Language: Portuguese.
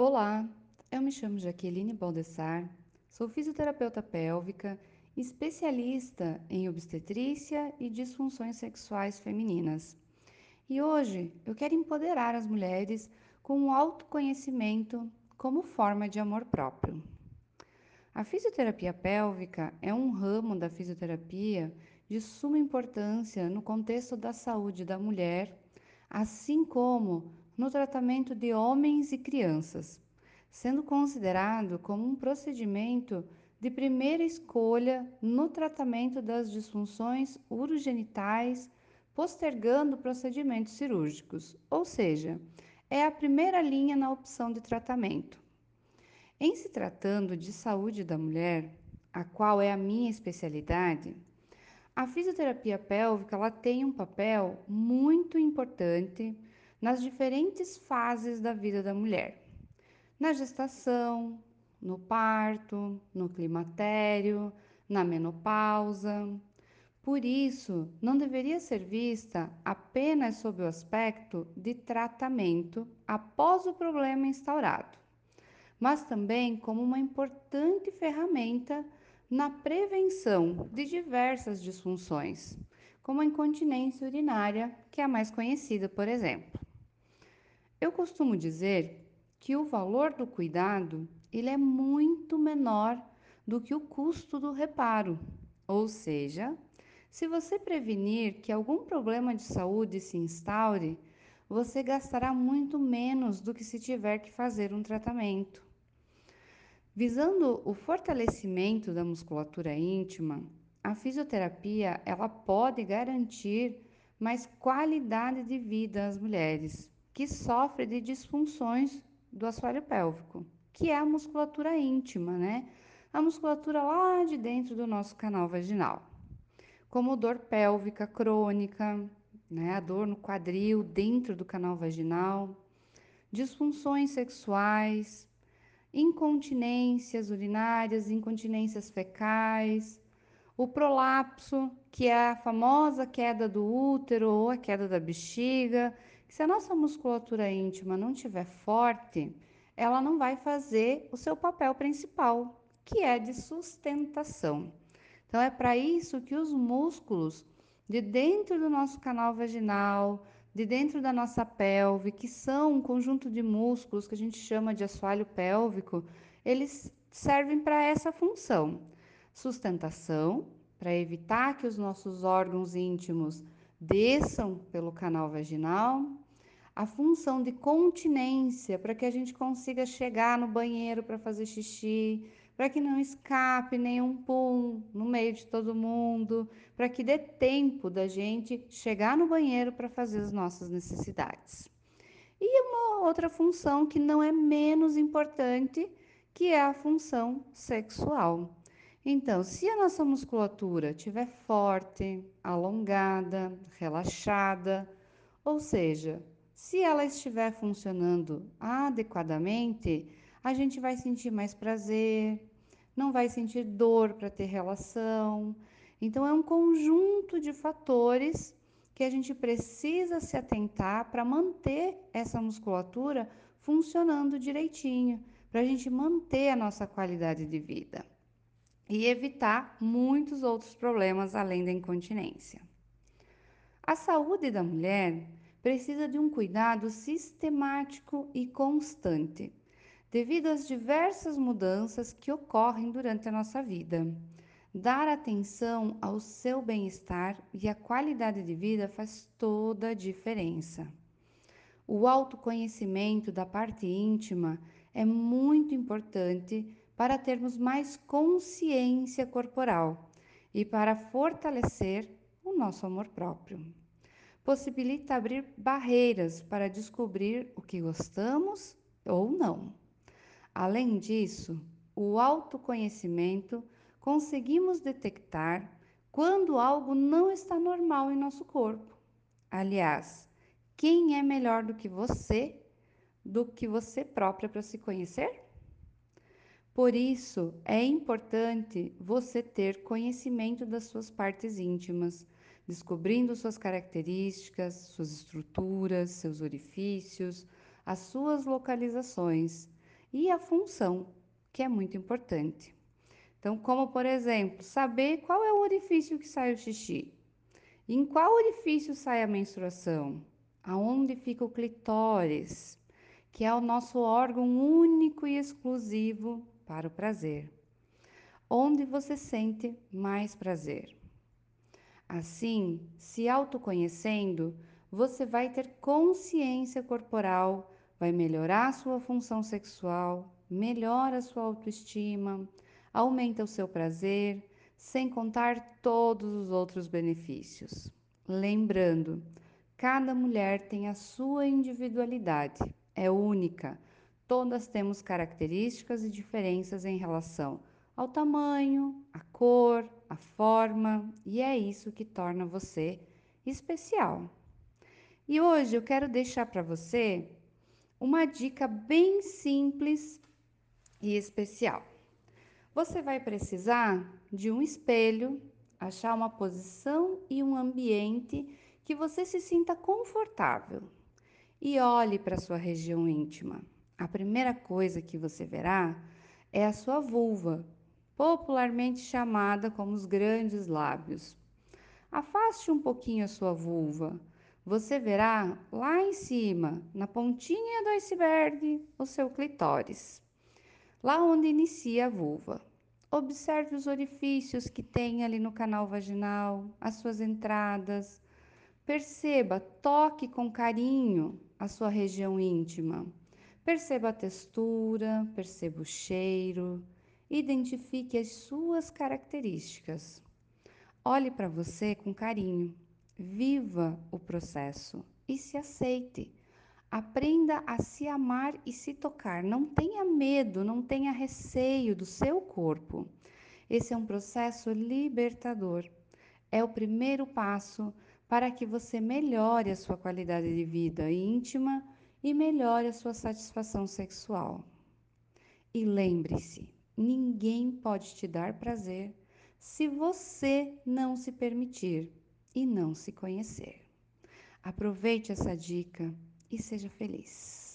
Olá, eu me chamo Jaqueline Baldessar, sou fisioterapeuta pélvica, especialista em obstetrícia e disfunções sexuais femininas. E hoje eu quero empoderar as mulheres com o autoconhecimento como forma de amor próprio. A fisioterapia pélvica é um ramo da fisioterapia de suma importância no contexto da saúde da mulher, assim como no tratamento de homens e crianças, sendo considerado como um procedimento de primeira escolha no tratamento das disfunções urogenitais, postergando procedimentos cirúrgicos, ou seja, é a primeira linha na opção de tratamento. Em se tratando de saúde da mulher, a qual é a minha especialidade, a fisioterapia pélvica ela tem um papel muito importante nas diferentes fases da vida da mulher. Na gestação, no parto, no climatério, na menopausa. Por isso, não deveria ser vista apenas sob o aspecto de tratamento após o problema instaurado, mas também como uma importante ferramenta na prevenção de diversas disfunções, como a incontinência urinária, que é a mais conhecida, por exemplo. Eu costumo dizer que o valor do cuidado ele é muito menor do que o custo do reparo. Ou seja, se você prevenir que algum problema de saúde se instaure, você gastará muito menos do que se tiver que fazer um tratamento. Visando o fortalecimento da musculatura íntima, a fisioterapia ela pode garantir mais qualidade de vida às mulheres, que sofre de disfunções do assoalho pélvico, que é a musculatura íntima, né? A musculatura lá de dentro do nosso canal vaginal. Como dor pélvica crônica, né? A dor no quadril dentro do canal vaginal, disfunções sexuais, incontinências urinárias, incontinências fecais, o prolapso, que é a famosa queda do útero ou a queda da bexiga, se a nossa musculatura íntima não estiver forte, ela não vai fazer o seu papel principal, que é de sustentação. Então, é para isso que os músculos de dentro do nosso canal vaginal, de dentro da nossa pelve, que são um conjunto de músculos que a gente chama de assoalho pélvico, eles servem para essa função: sustentação, para evitar que os nossos órgãos íntimos desçam pelo canal vaginal, a função de continência para que a gente consiga chegar no banheiro para fazer xixi, para que não escape nenhum pum no meio de todo mundo, para que dê tempo da gente chegar no banheiro para fazer as nossas necessidades. E uma outra função que não é menos importante, que é a função sexual. Então, se a nossa musculatura estiver forte, alongada, relaxada, ou seja, se ela estiver funcionando adequadamente, a gente vai sentir mais prazer, não vai sentir dor para ter relação. Então, é um conjunto de fatores que a gente precisa se atentar para manter essa musculatura funcionando direitinho, para a gente manter a nossa qualidade de vida e evitar muitos outros problemas além da incontinência. A saúde da mulher precisa de um cuidado sistemático e constante, devido às diversas mudanças que ocorrem durante a nossa vida. Dar atenção ao seu bem-estar e à qualidade de vida faz toda a diferença. O autoconhecimento da parte íntima é muito importante para termos mais consciência corporal e para fortalecer o nosso amor próprio. Possibilita abrir barreiras para descobrir o que gostamos ou não. Além disso, o autoconhecimento conseguimos detectar quando algo não está normal em nosso corpo. Aliás, quem é melhor do que você, do que você própria para se conhecer? Por isso, é importante você ter conhecimento das suas partes íntimas, descobrindo suas características, suas estruturas, seus orifícios, as suas localizações, e a função, que é muito importante. Então, como por exemplo, saber qual é o orifício que sai o xixi, em qual orifício sai a menstruação, aonde fica o clitóris, que é o nosso órgão único e exclusivo para o prazer, onde você sente mais prazer. Assim, se autoconhecendo, você vai ter consciência corporal, vai melhorar sua função sexual, melhora sua autoestima, aumenta o seu prazer, sem contar todos os outros benefícios. Lembrando, cada mulher tem a sua individualidade, é única. Todas temos características e diferenças em relação ao tamanho, à cor, à forma, e é isso que torna você especial. E hoje eu quero deixar para você uma dica bem simples e especial. Você vai precisar de um espelho, achar uma posição e um ambiente que você se sinta confortável. E olhe para sua região íntima. A primeira coisa que você verá é a sua vulva, popularmente chamada como os grandes lábios. Afaste um pouquinho a sua vulva. Você verá lá em cima, na pontinha do iceberg, o seu clitóris, lá onde inicia a vulva. Observe os orifícios que tem ali no canal vaginal, as suas entradas. Perceba, toque com carinho a sua região íntima. Perceba a textura, perceba o cheiro Identifique as suas características. Olhe para você com carinho. Viva o processo e se aceite. Aprenda a se amar e se tocar. Não tenha medo, não tenha receio do seu corpo. Esse é um processo libertador. É o primeiro passo para que você melhore a sua qualidade de vida íntima e melhore a sua satisfação sexual. E lembre-se, Ninguém pode te dar prazer se você não se permitir e não se conhecer. Aproveite essa dica e seja feliz.